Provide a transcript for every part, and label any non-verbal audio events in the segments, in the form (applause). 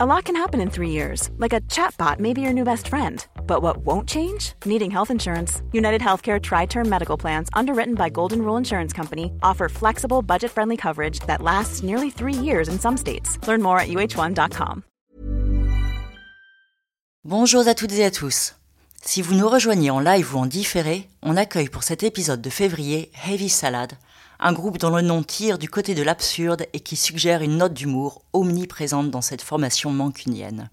A lot can happen in three years, like a chatbot may be your new best friend. But what won't change? Needing health insurance. United Healthcare Tri Term Medical Plans, underwritten by Golden Rule Insurance Company, offer flexible, budget friendly coverage that lasts nearly three years in some states. Learn more at uh1.com. Bonjour à toutes et à tous. Si vous nous rejoignez en live ou en différé, on accueille pour cet épisode de février Heavy Salad, un groupe dont le nom tire du côté de l'absurde et qui suggère une note d'humour omniprésente dans cette formation mancunienne.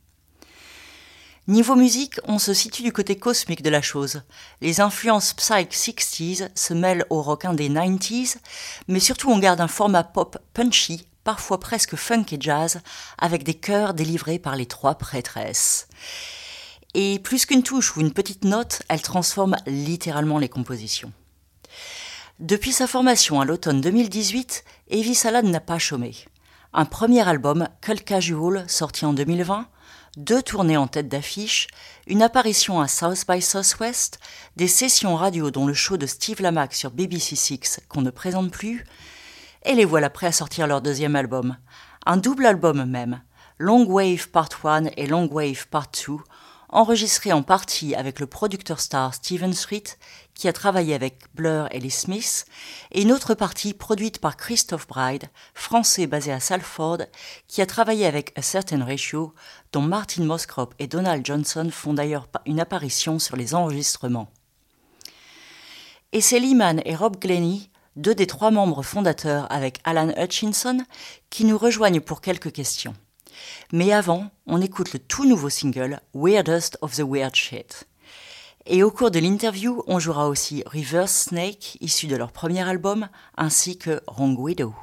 Niveau musique, on se situe du côté cosmique de la chose. Les influences psych 60s se mêlent au rock indé 90s, mais surtout on garde un format pop punchy, parfois presque funk et jazz, avec des chœurs délivrés par les trois prêtresses. Et plus qu'une touche ou une petite note, elle transforme littéralement les compositions. Depuis sa formation à l'automne 2018, Evie Salad n'a pas chômé. Un premier album, Cult Casual, sorti en 2020, deux tournées en tête d'affiche, une apparition à South by Southwest, des sessions radio dont le show de Steve Lamack sur BBC Six qu'on ne présente plus, et les voilà prêts à sortir leur deuxième album. Un double album même, Long Wave Part 1 et Long Wave Part 2, enregistré en partie avec le producteur star Steven Street, qui a travaillé avec Blur et les Smiths, et une autre partie produite par Christophe Bride, français basé à Salford, qui a travaillé avec A Certain Ratio, dont Martin Moskrop et Donald Johnson font d'ailleurs une apparition sur les enregistrements. Et c'est Lehman et Rob Glennie, deux des trois membres fondateurs avec Alan Hutchinson, qui nous rejoignent pour quelques questions. Mais avant, on écoute le tout nouveau single Weirdest of the Weird Shit. Et au cours de l'interview, on jouera aussi Reverse Snake, issu de leur premier album, ainsi que Wrong Widow.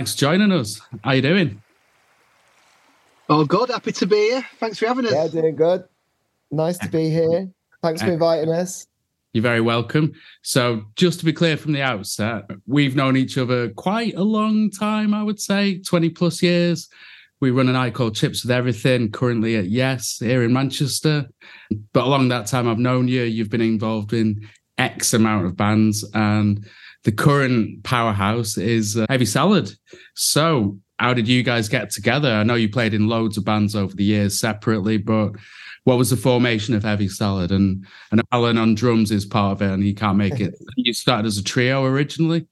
Thanks for joining us. How you doing? Oh, good. Happy to be here. Thanks for having us. Yeah, doing good. Nice to be here. Thanks for eh. inviting us. You're very welcome. So, just to be clear from the outset, we've known each other quite a long time, I would say 20 plus years. We run an night called Chips with Everything, currently at Yes here in Manchester. But along that time, I've known you. You've been involved in X amount of bands, and the current powerhouse is uh, Heavy Salad. So, how did you guys get together? I know you played in loads of bands over the years separately, but what was the formation of Heavy Salad? And and Alan on drums is part of it, and he can't make it. (laughs) you started as a trio originally.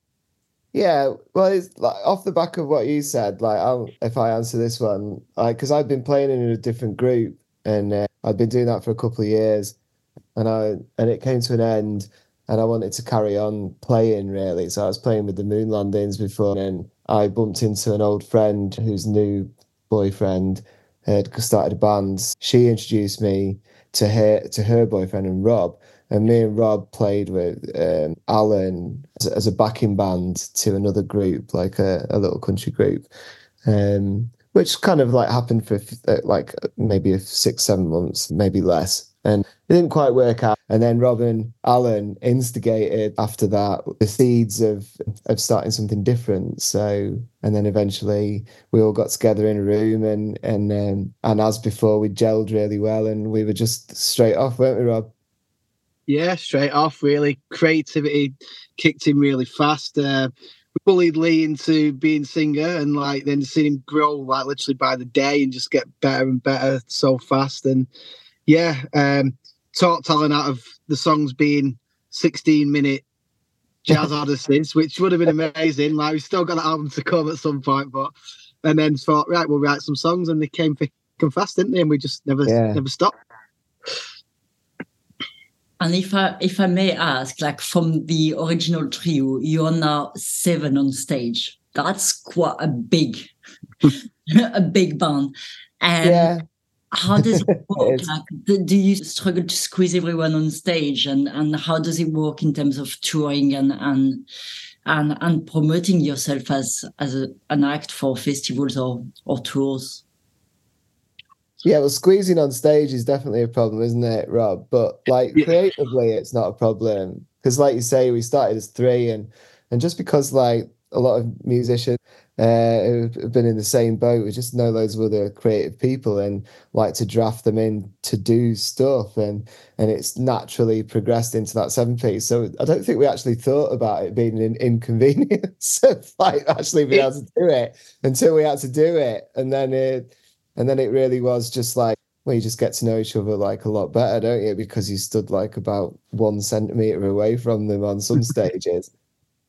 Yeah, well, it's like off the back of what you said. Like, I'll, if I answer this one, like, because I've been playing in a different group, and uh, I've been doing that for a couple of years, and I and it came to an end, and I wanted to carry on playing really. So I was playing with the Moon Landings before, and I bumped into an old friend whose new boyfriend had started a band. She introduced me to her to her boyfriend and Rob, and me and Rob played with um, Alan as, as, a backing band to another group, like a, a little country group, um, which kind of like happened for like maybe six, seven months, maybe less, and it didn't quite work out. And then Robin Alan instigated after that the seeds of of starting something different. So and then eventually we all got together in a room and and um, and as before we gelled really well and we were just straight off, weren't we, Rob? Yeah, straight off. Really, creativity kicked in really fast. Uh, bullied Lee into being singer, and like then seeing him grow like literally by the day and just get better and better so fast. And yeah, um, talked talent out of the songs being 16 minute jazz (laughs) odysseys, which would have been amazing. Like we still got that album to come at some point, but and then thought, right, we'll write some songs, and they came thick and fast, didn't they? And we just never yeah. never stopped. And if I if I may ask, like from the original trio, you are now seven on stage. That's quite a big, (laughs) a big band. And yeah. How does it (laughs) work? like, do you struggle to squeeze everyone on stage, and and how does it work in terms of touring and and and, and promoting yourself as as a, an act for festivals or or tours? Yeah, well, squeezing on stage is definitely a problem, isn't it, Rob? But like yeah. creatively, it's not a problem because, like you say, we started as three, and and just because like a lot of musicians uh, who've been in the same boat, we just know loads of other creative people and like to draft them in to do stuff, and and it's naturally progressed into that seven piece. So I don't think we actually thought about it being an inconvenience (laughs) of like actually being able to do it until we had to do it, and then it and then it really was just like, well, you just get to know each other like a lot better, don't you? Because you stood like about one centimeter away from them on some (laughs) stages.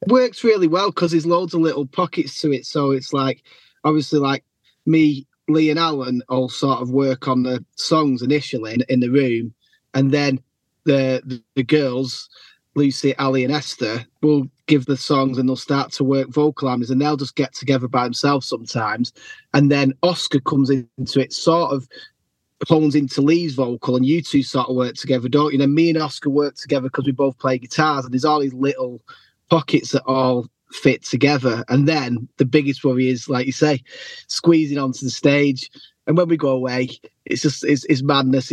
Works really well because there's loads of little pockets to it. So it's like, obviously, like me, Lee, and Alan all sort of work on the songs initially in, in the room, and then the, the the girls Lucy, Ali, and Esther will give the songs and they'll start to work vocal harmonies and they'll just get together by themselves sometimes. And then Oscar comes into it, sort of hones into Lee's vocal, and you two sort of work together, don't you? And then me and Oscar work together because we both play guitars, and there's all these little pockets that all fit together. And then the biggest worry is, like you say, squeezing onto the stage. And when we go away, it's just it's, it's madness.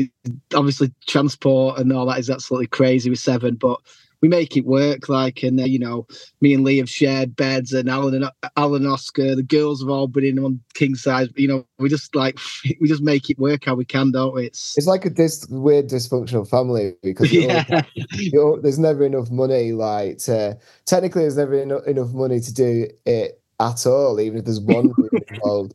Obviously, transport and all that is absolutely crazy with Seven, but we make it work. Like, and uh, you know, me and Lee have shared beds, and Alan and Alan and Oscar, the girls have all been in on king size. You know, we just like (laughs) we just make it work how we can, don't we? It's it's like a dis- weird dysfunctional family because (laughs) yeah. there's never enough money. Like, to, technically, there's never eno- enough money to do it at all, even if there's one (laughs) involved.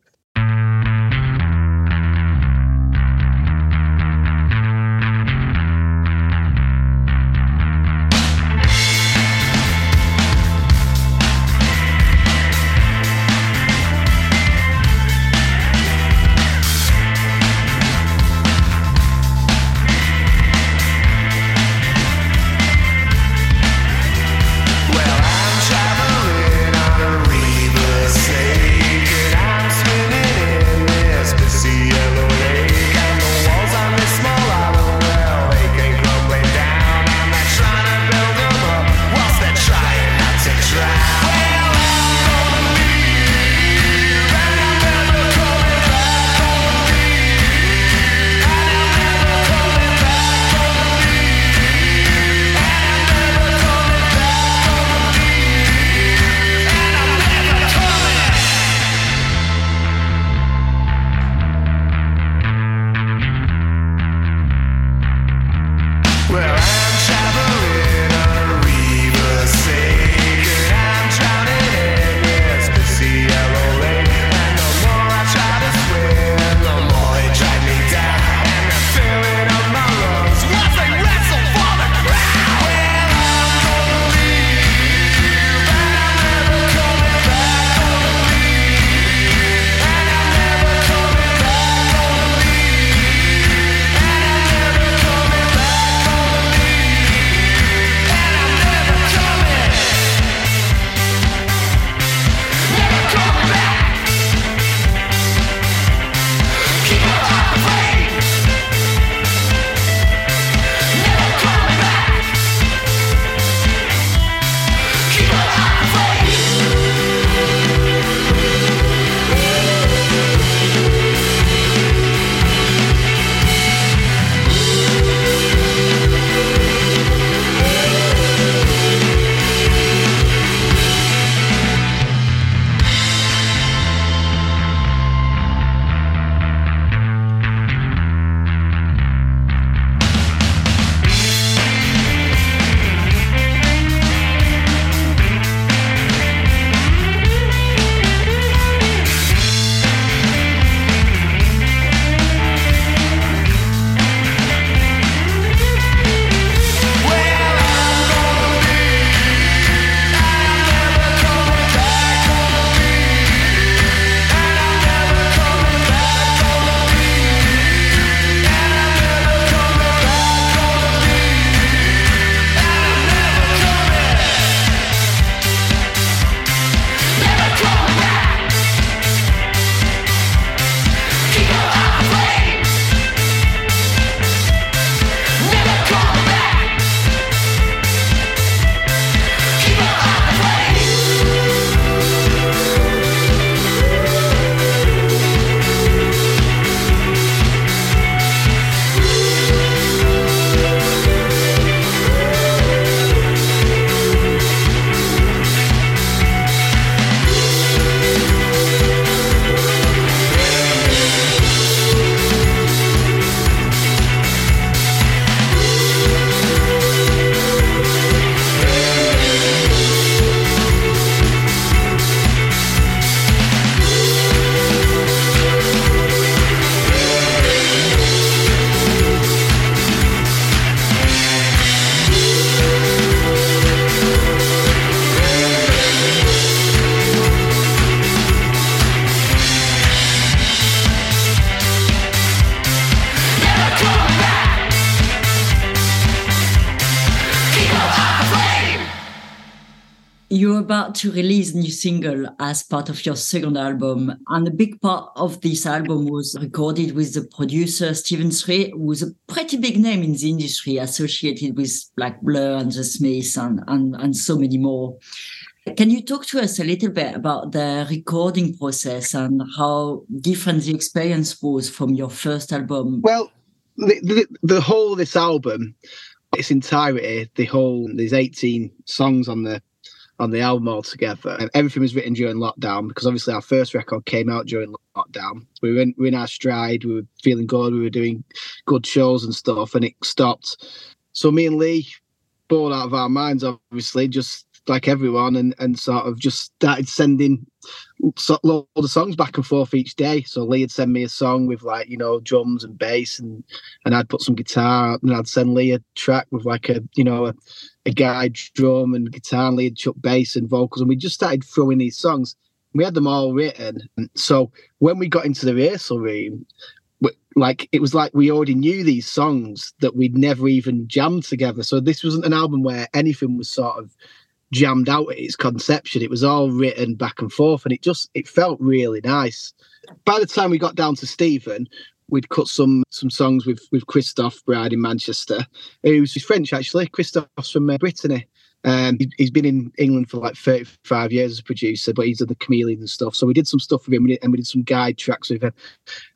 To release new single as part of your second album. And a big part of this album was recorded with the producer Stephen Street, who's a pretty big name in the industry associated with Black Blur and The Smiths and, and, and so many more. Can you talk to us a little bit about the recording process and how different the experience was from your first album? Well, the, the, the whole of this album, its entirety, the whole there's 18 songs on the on the album altogether, and everything was written during lockdown because obviously our first record came out during lockdown. We were in, we were in our stride, we were feeling good, we were doing good shows and stuff, and it stopped. So me and Lee, bored out of our minds, obviously, just like everyone, and and sort of just started sending so, loads of songs back and forth each day. So Lee would send me a song with like you know drums and bass, and and I'd put some guitar, and I'd send Lee a track with like a you know a, a guide drum and guitar, would chuck bass and vocals, and we just started throwing these songs. We had them all written. So when we got into the rehearsal room, like it was like we already knew these songs that we'd never even jammed together. So this wasn't an album where anything was sort of jammed out at its conception. It was all written back and forth, and it just it felt really nice. By the time we got down to Stephen, we'd cut some some songs with with Christophe Bride in Manchester, who's French actually. Christophe's from uh, Brittany. Um, he, has been in England for like 35 years as a producer, but he's done the chameleon and stuff. So we did some stuff with him, and we did some guide tracks with him.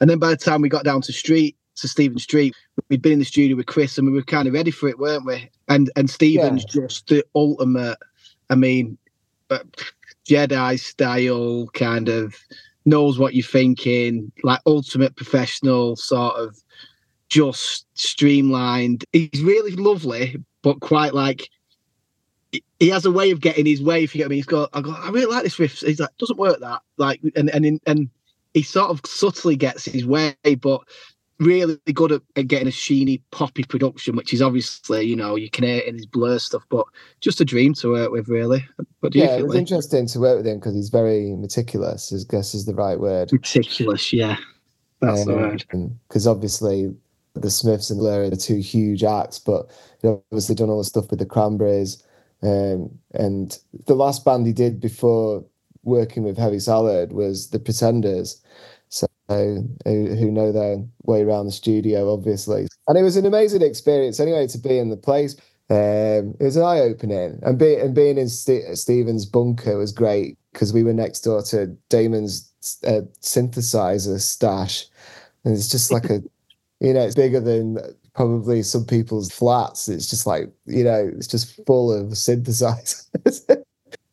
And then by the time we got down to Street, to Stephen Street, we'd been in the studio with Chris, and we were kind of ready for it, weren't we? And and Stephen's yeah. just the ultimate I mean, Jedi style kind of knows what you're thinking, like ultimate professional sort of just streamlined. He's really lovely, but quite like he has a way of getting his way. If you get I me, he's got. I go. I really like this riff. He's like, doesn't work that. Like, and and and he sort of subtly gets his way, but really good at, at, getting a sheeny poppy production, which is obviously you know you can hear it in his blur stuff, but just a dream to work with, really. But yeah, it was like? interesting to work with him because he's very meticulous. I guess is the right word. Meticulous, yeah, that's um, the word. Because obviously the Smiths and Blur are the two huge acts, but you know, obviously done all the stuff with the Cranberries, um, and the last band he did before working with Heavy Salad was the Pretenders who, who know their way around the studio, obviously. And it was an amazing experience anyway to be in the place. Um, it was an eye opening, and, and being in St- Stephen's bunker was great because we were next door to Damon's uh, synthesizer stash, and it's just like a, (laughs) you know, it's bigger than probably some people's flats. It's just like you know, it's just full of synthesizers. (laughs)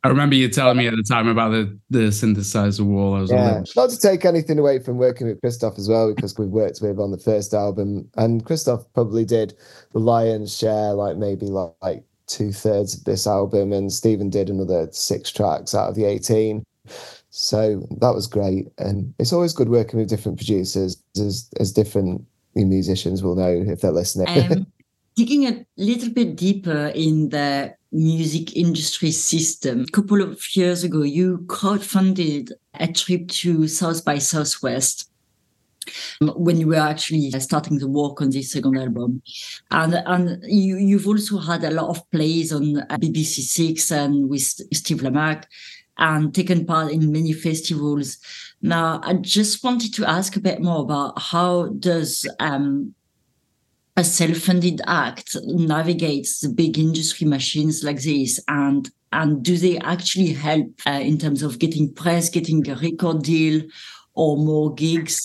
I remember you telling me at the time about the the synthesizer wall. I was yeah. not to take anything away from working with Christoph as well, because we've worked with on the first album, and Christoph probably did the lion's share, like maybe like, like two thirds of this album, and Stephen did another six tracks out of the eighteen. So that was great, and it's always good working with different producers, as as different musicians will know if they're listening. Um, (laughs) digging a little bit deeper in the music industry system. A couple of years ago, you crowdfunded a trip to South by Southwest when you were actually starting the work on this second album. And and you, you've also had a lot of plays on BBC Six and with Steve Lamacq and taken part in many festivals. Now, I just wanted to ask a bit more about how does um, a self-funded act navigates the big industry machines like this and and do they actually help uh, in terms of getting press getting a record deal or more gigs?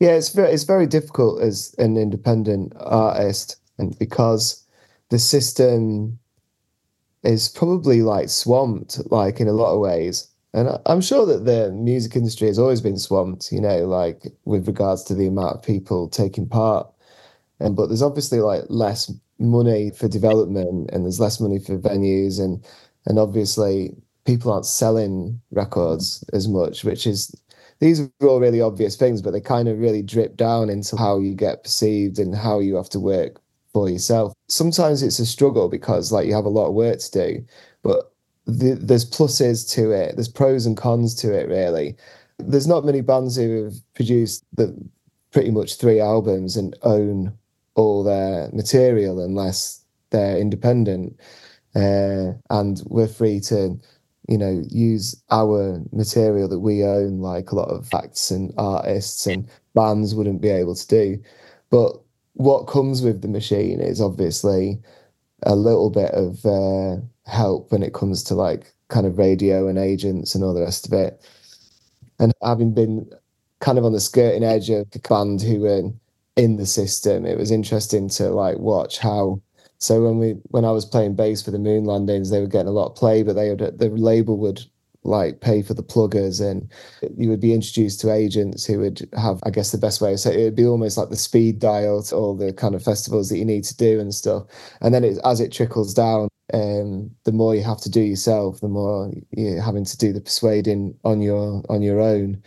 Yeah it's very it's very difficult as an independent artist and because the system is probably like swamped like in a lot of ways. And i'm sure that the music industry has always been swamped you know like with regards to the amount of people taking part and but there's obviously like less money for development and there's less money for venues and and obviously people aren't selling records as much, which is these are all really obvious things, but they kind of really drip down into how you get perceived and how you have to work for yourself. Sometimes it's a struggle because like you have a lot of work to do, but the, there's pluses to it. There's pros and cons to it. Really, there's not many bands who have produced the pretty much three albums and own all their material unless they're independent. Uh, and we're free to you know, use our material that we own, like a lot of acts and artists and bands wouldn't be able to do. But what comes with the machine is obviously a little bit of uh, help when it comes to like kind of radio and agents and all the rest of it. And having been kind of on the skirting edge of the band who were in the system, it was interesting to like watch how so when we when I was playing bass for the Moon Landings, they were getting a lot of play, but they would the label would like pay for the pluggers and you would be introduced to agents who would have i guess the best way. Say it, would be almost like the speed dial to all the kind of festivals that you need to do and stuff. And then it, as it trickles down um, the more you have to do yourself the more you're having to do the persuading on your on your own.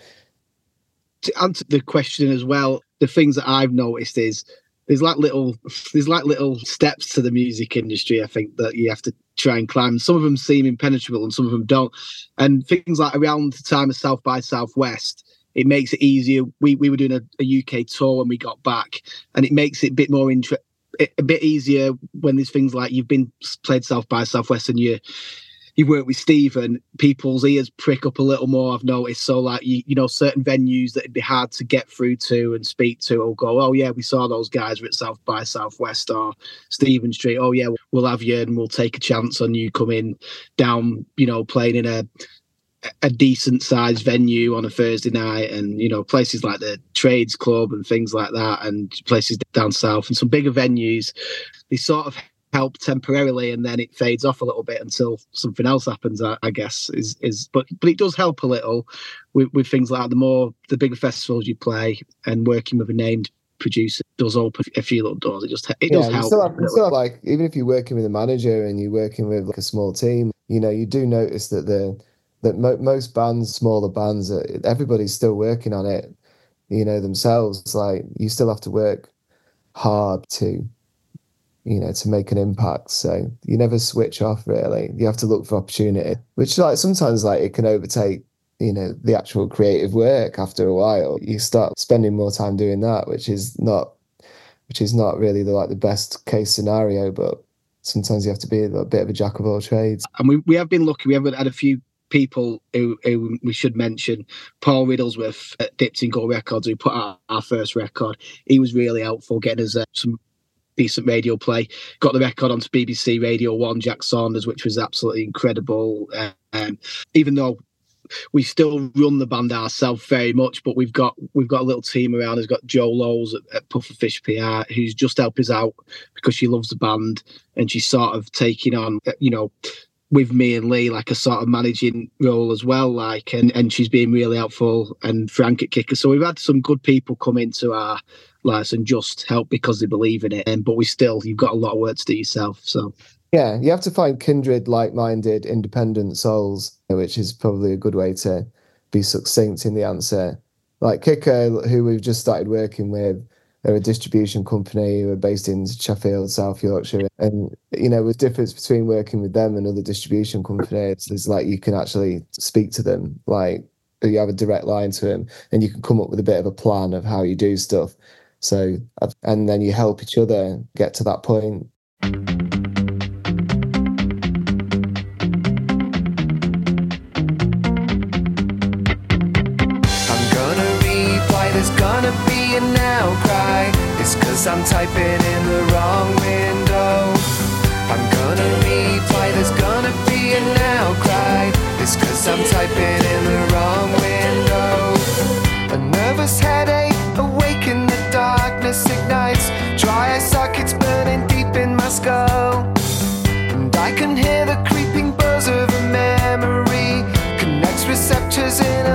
To answer the question as well the things that i've noticed is there's like little there's like little steps to the music industry i think that you have to try and climb. Some of them seem impenetrable and some of them don't. And things like around the time of south by southwest it makes it easier. We, we were doing a, a uk tour when we got back and it makes it a bit more interesting a bit easier when there's things like you've been played south by southwest and you you work with Stephen, people's ears prick up a little more. I've noticed. So, like you, you know, certain venues that'd be hard to get through to and speak to will go, "Oh yeah, we saw those guys at South by Southwest or Stephen Street. Oh yeah, we'll have you and we'll take a chance on you coming down. You know, playing in a a decent sized venue on a Thursday night, and you know places like the Trades Club and things like that, and places down south and some bigger venues. They sort of help temporarily and then it fades off a little bit until something else happens I, I, guess is is but but it does help a little with, with things like the more the bigger festivals you play and working with a named producer does open a few little doors. It just it yeah, does help. still have, still have, like even if you're working with a manager and you're working with like a small team you know you do notice that the that mo- most bands smaller bands uh, everybody's still working on it you know themselves. Like you still have to work hard to you know, to make an impact. So you never switch off really. You have to look for opportunity, which like sometimes like it can overtake, you know, the actual creative work after a while. You start spending more time doing that, which is not which is not really the like the best case scenario, but sometimes you have to be a bit of a jack of all trades. And we, we have been lucky. We have had a few people who, who, we should mention. Paul Riddlesworth at Dipped in Gold Records, who put out our first record. He was really helpful getting us uh, some decent radio play. Got the record onto BBC Radio One, Jack Saunders, which was absolutely incredible. Um, even though we still run the band ourselves very much, but we've got we've got a little team around. We've got Joe Lowes at, at Pufferfish PR, who's just helped us out because she loves the band and she's sort of taking on, you know, with me and Lee like a sort of managing role as well, like and and she's been really helpful and Frank at Kicker. So we've had some good people come into our and just help because they believe in it. And but we still, you've got a lot of work to do yourself. So yeah, you have to find kindred, like-minded, independent souls, which is probably a good way to be succinct in the answer. Like Kicker, who we've just started working with, they're a distribution company who are based in Sheffield, South Yorkshire. And, you know, the difference between working with them and other distribution companies is like you can actually speak to them. Like you have a direct line to them and you can come up with a bit of a plan of how you do stuff. So, and then you help each other get to that point. I'm gonna reply, there's gonna be a now. It's cause I'm typing in the wrong window. I'm gonna reply, there's gonna be a now cry. It's cause I'm typing in the wrong window. A nervous headache darkness ignites dry eye sockets burning deep in my skull. And I can hear the creeping buzz of a memory, connects receptors in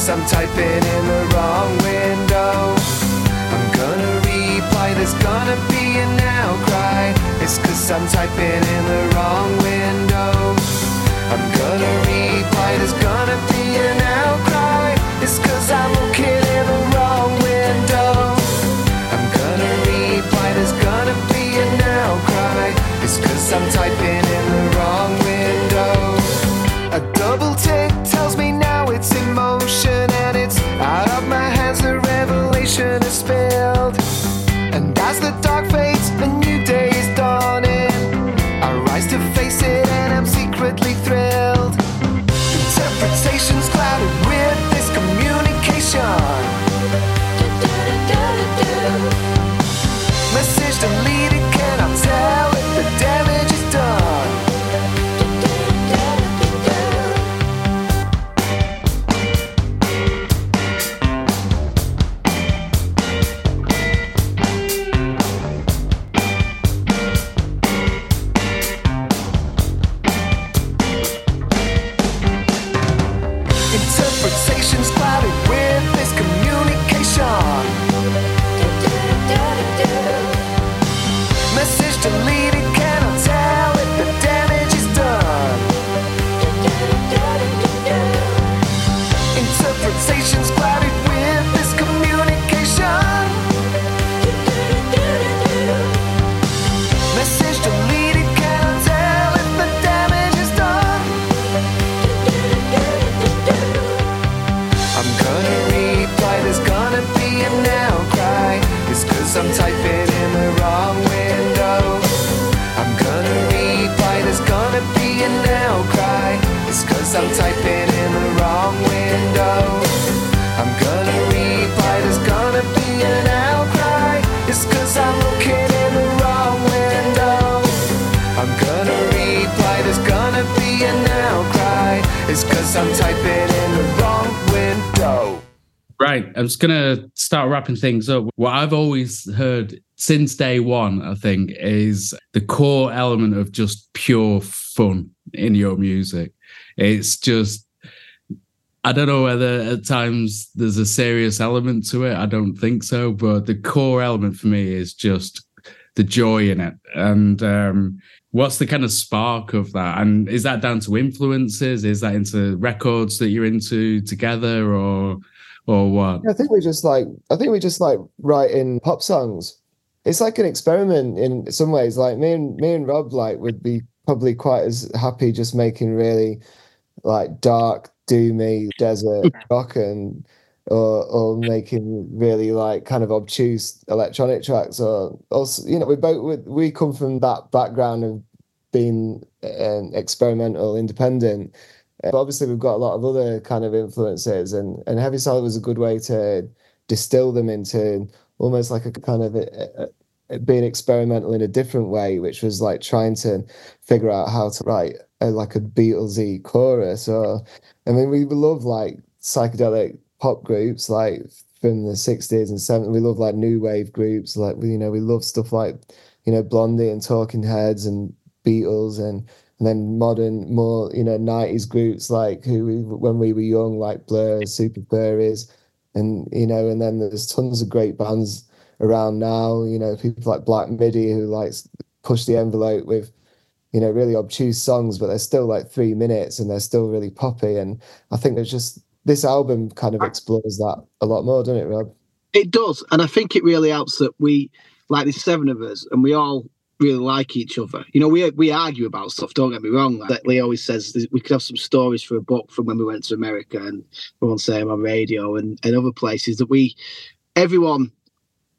Cause I'm typing in the wrong window. I'm gonna reply, there's gonna be a now cry. It's cause I'm typing in the wrong window. I'm gonna reply, there's gonna be a now gonna. It's cause I'm typing in the wrong window. I'm gonna reply, there's gonna be an outcry. It's cause I'm looking in the wrong window. I'm gonna reply, there's gonna be an outcry. It's cause I'm typing in the wrong window. Right. I'm just to start wrapping things up. What I've always heard since day one, I think, is the core element of just pure fun in your music. It's just, I don't know whether at times there's a serious element to it. I don't think so. But the core element for me is just the joy in it. And um, what's the kind of spark of that? And is that down to influences? Is that into records that you're into together or? Or what? I think we just like I think we just like writing pop songs. It's like an experiment in some ways. Like me and me and Rob like would be probably quite as happy just making really like dark, doomy desert (laughs) rock and or or making really like kind of obtuse electronic tracks or also you know we both we, we come from that background of being um, experimental independent but obviously we've got a lot of other kind of influences and and heavy salad was a good way to distill them into almost like a kind of a, a, being experimental in a different way which was like trying to figure out how to write a, like a beatlesy chorus or i mean we love like psychedelic pop groups like from the 60s and 70s we love like new wave groups like you know we love stuff like you know blondie and talking heads and beatles and and then modern, more you know, nineties groups like who when we were young, like Blur, Super Furries, and you know, and then there's tons of great bands around now. You know, people like Black Midi who like push the envelope with, you know, really obtuse songs, but they're still like three minutes and they're still really poppy. And I think there's just this album kind of explores that a lot more, doesn't it, Rob? It does, and I think it really helps that we like there's seven of us, and we all really like each other. You know, we we argue about stuff. Don't get me wrong. Like Lee always says, we could have some stories for a book from when we went to America and we won't say on radio and, and other places that we, everyone.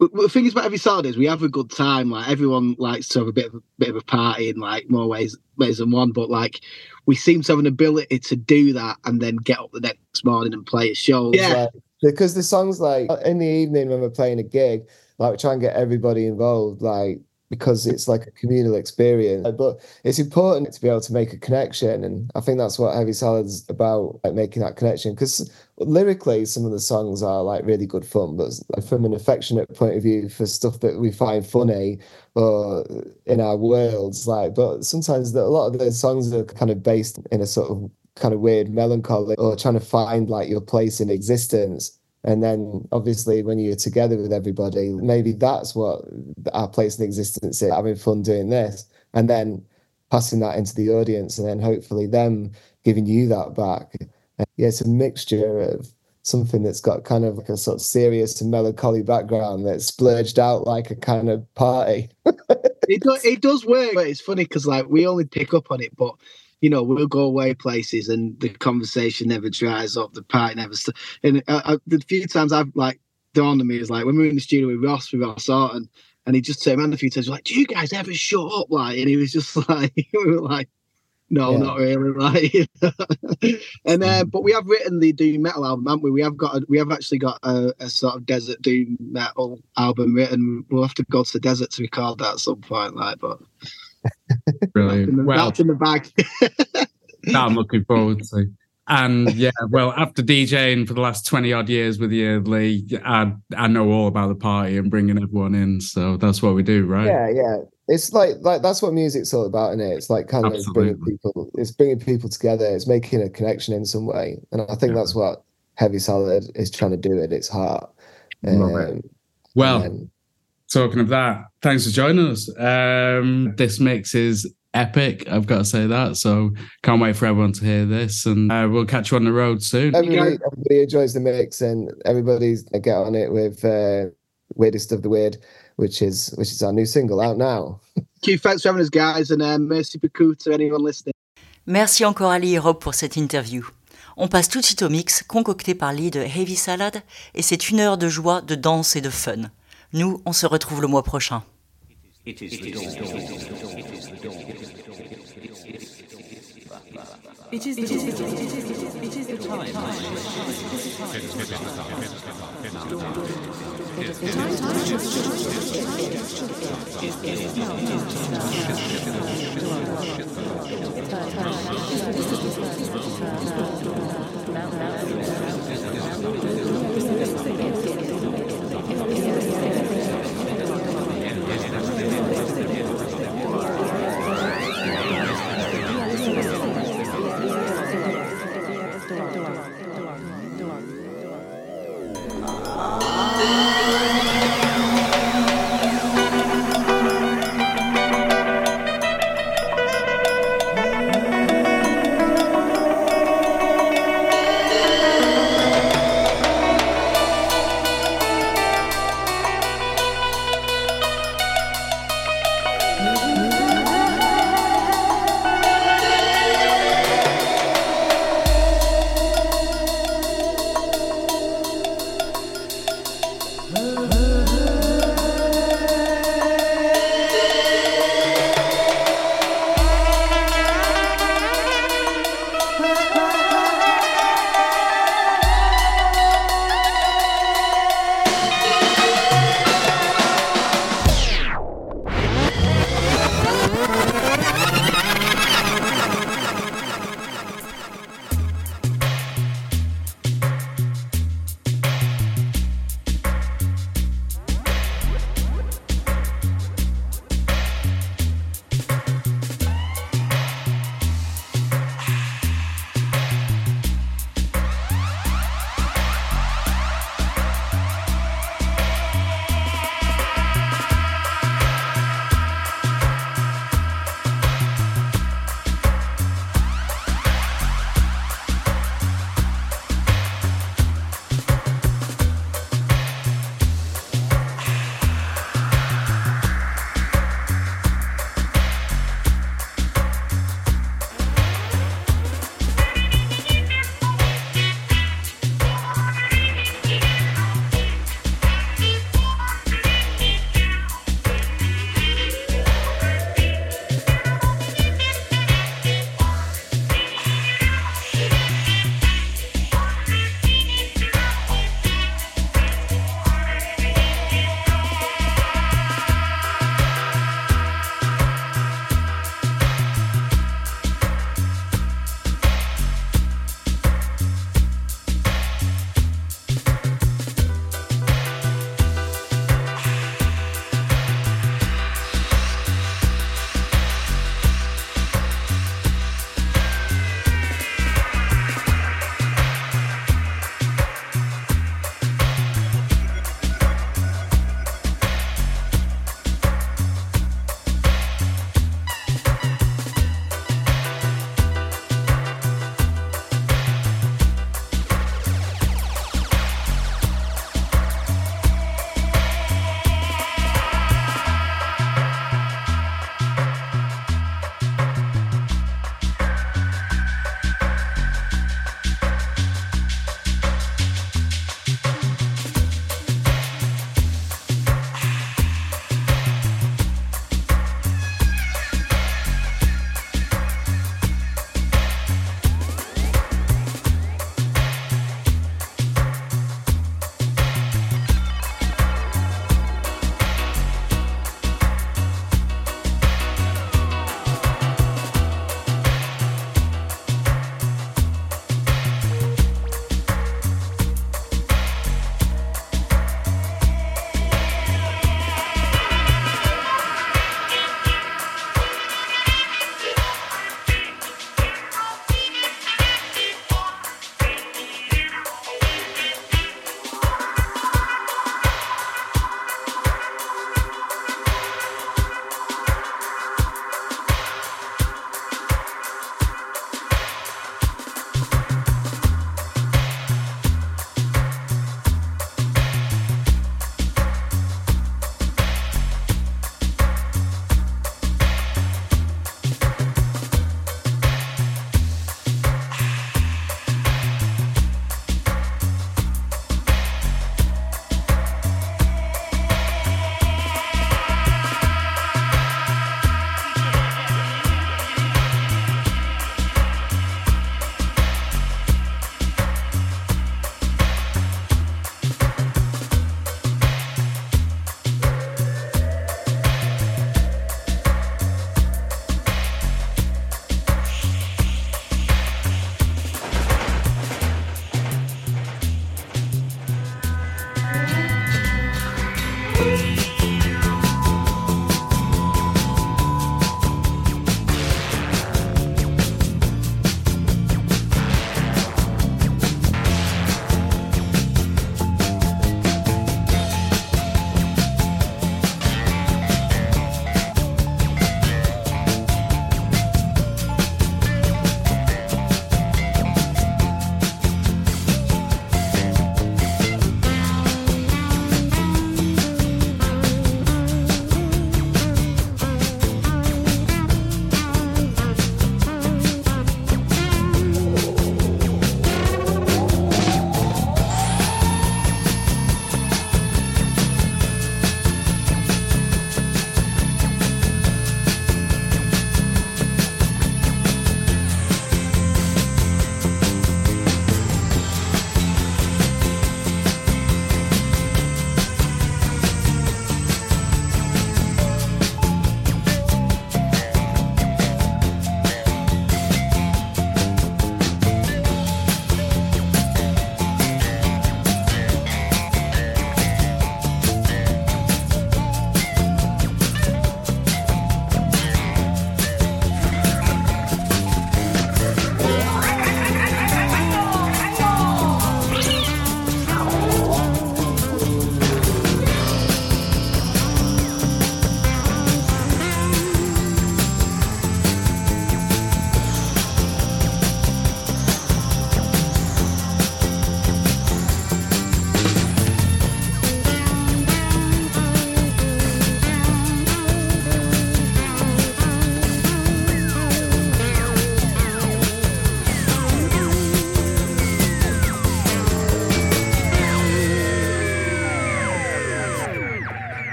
The thing is about Heavy Salad is we have a good time. Like everyone likes to have a bit of a bit of a party in like more ways ways than one. But like we seem to have an ability to do that and then get up the next morning and play a show. Yeah, because the songs like in the evening when we're playing a gig, like we try and get everybody involved. Like because it's like a communal experience. But it's important to be able to make a connection, and I think that's what Heavy Salad's about, like making that connection. Because lyrically, some of the songs are like really good fun, but from an affectionate point of view, for stuff that we find funny or in our worlds, like. But sometimes the, a lot of the songs are kind of based in a sort of kind of weird melancholy or trying to find like your place in existence and then obviously when you're together with everybody maybe that's what our place in existence is having fun doing this and then passing that into the audience and then hopefully them giving you that back. Yeah it's a mixture of something that's got kind of like a sort of serious and melancholy background that's splurged out like a kind of party. (laughs) It does it does work, but it's funny because like we only pick up on it, but you know we'll go away places and the conversation never dries up, the party never. St- and uh, uh, the few times I've like dawned on me is like when we were in the studio with Ross with Ross Orton, and he just turned around a few times like, "Do you guys ever shut up?" Like, and he was just (laughs) like, we were like. No, Yeah. not really. (laughs) Like, and uh, but we have written the doom metal album, haven't we? We have got, a, we have actually got a, a sort of desert doom metal album written. We'll have to go to the desert to record that at some point, like. But Brilliant. Well, that's in the bag. that (laughs) I'm looking forward to. And yeah, well, after DJing for the last 20 odd years with you, Lee, I, I know all about the party and bringing everyone in. So that's what we do, right? Yeah, yeah. It's like like that's what music's all about, isn't it? It's like kind of bringing people. It's bringing people together. It's making a connection in some way, and I think Yeah. that's what Heavy Salad is trying to do at its heart. Love it. Um, Well, and- talking of that, thanks for joining us. Um, this mix is epic. I've got to say that. So can't wait for everyone to hear this, and uh, we'll catch you on the road soon. everybody, everybody enjoys the mix, and everybody's get on it with uh, weirdest of the weird, which is which is our new single out now. (laughs) Thank you, thanks for having us, guys, and um, merci beaucoup to anyone listening. Merci encore à Lee et Rob pour cette interview. On passe tout de suite au mix concocté par Lee de Heavy Salad et c'est une heure de joie, de danse et de fun. Nous, on se retrouve le mois prochain.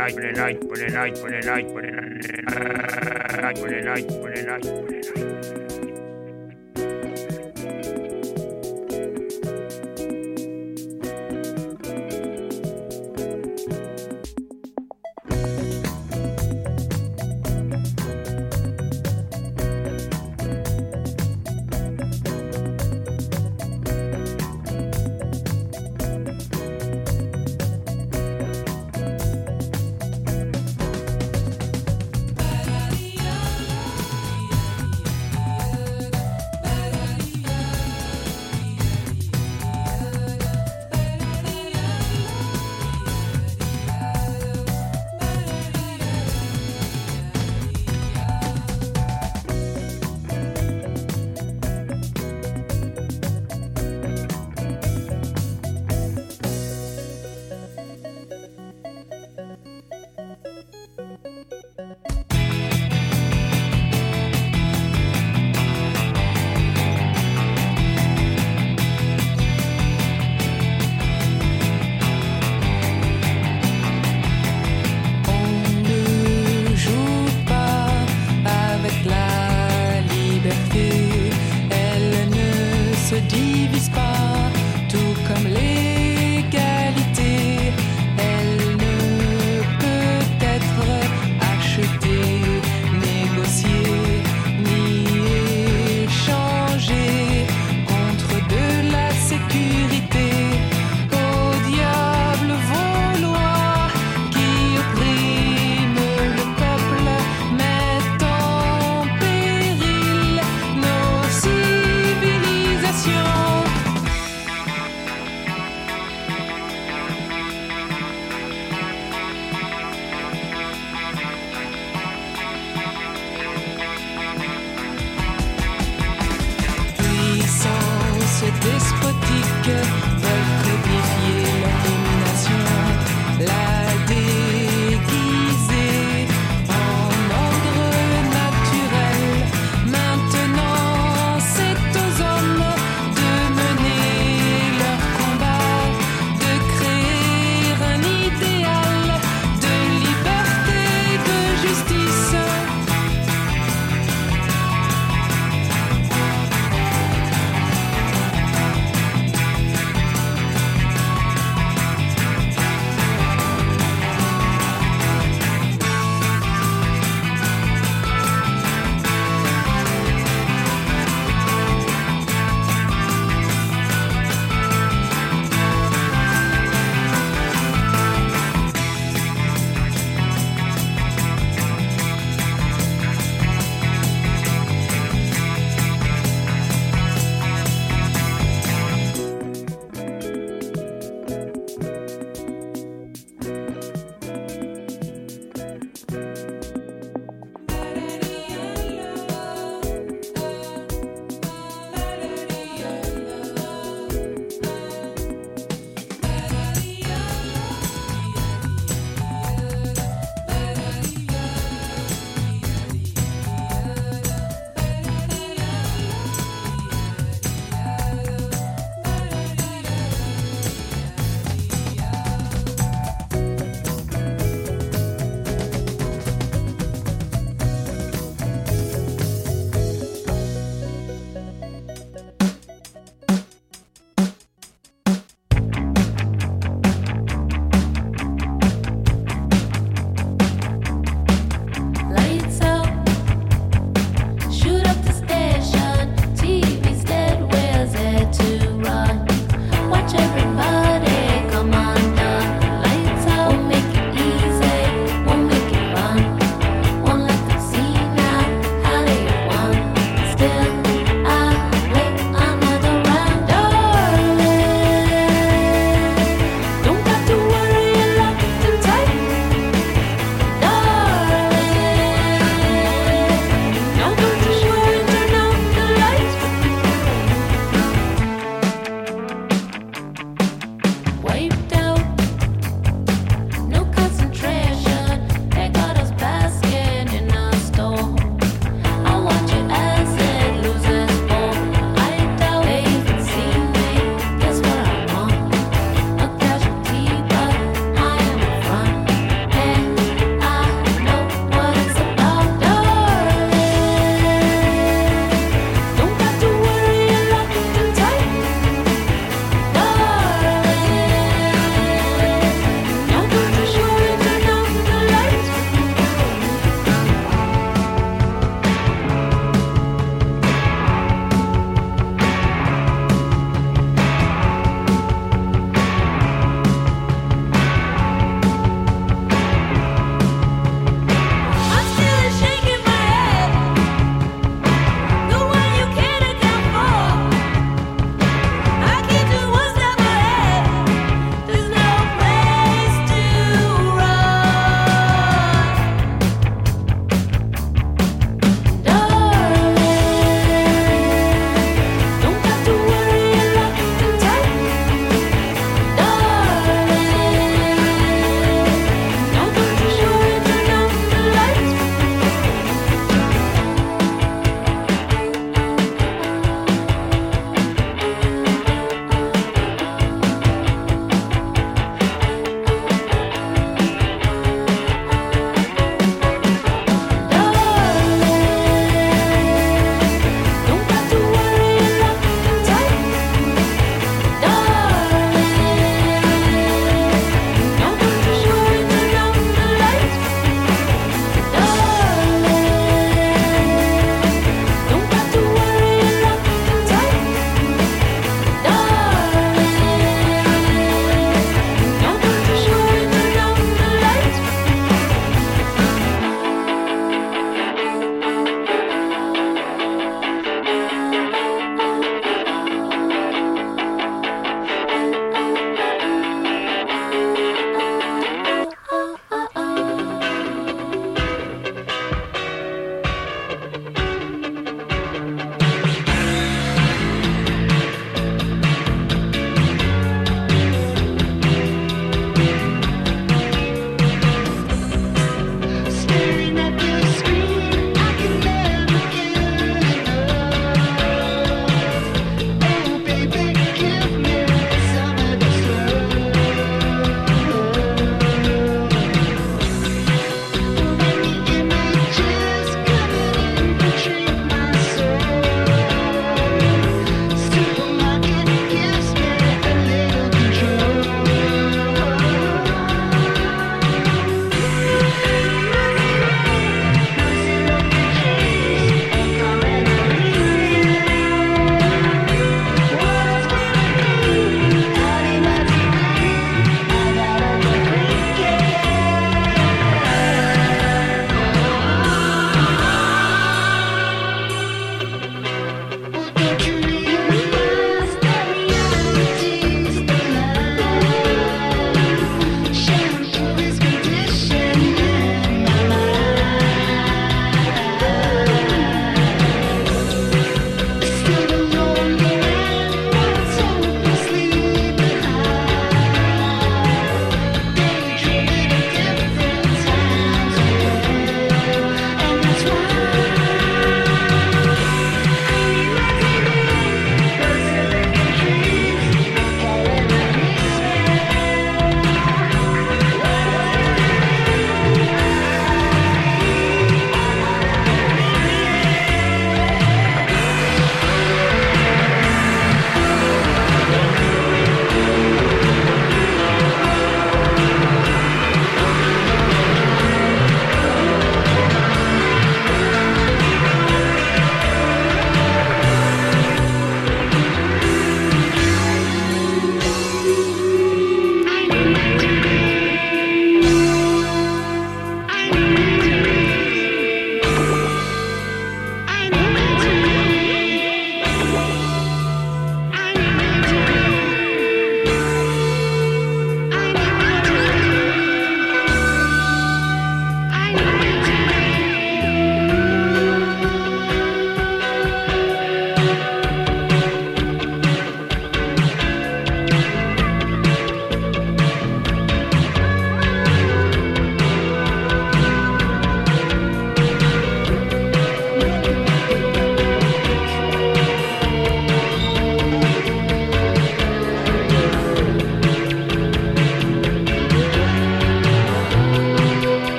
ない、ぶれない、ぶれない、ぶれない、ぶれない、ぶれない。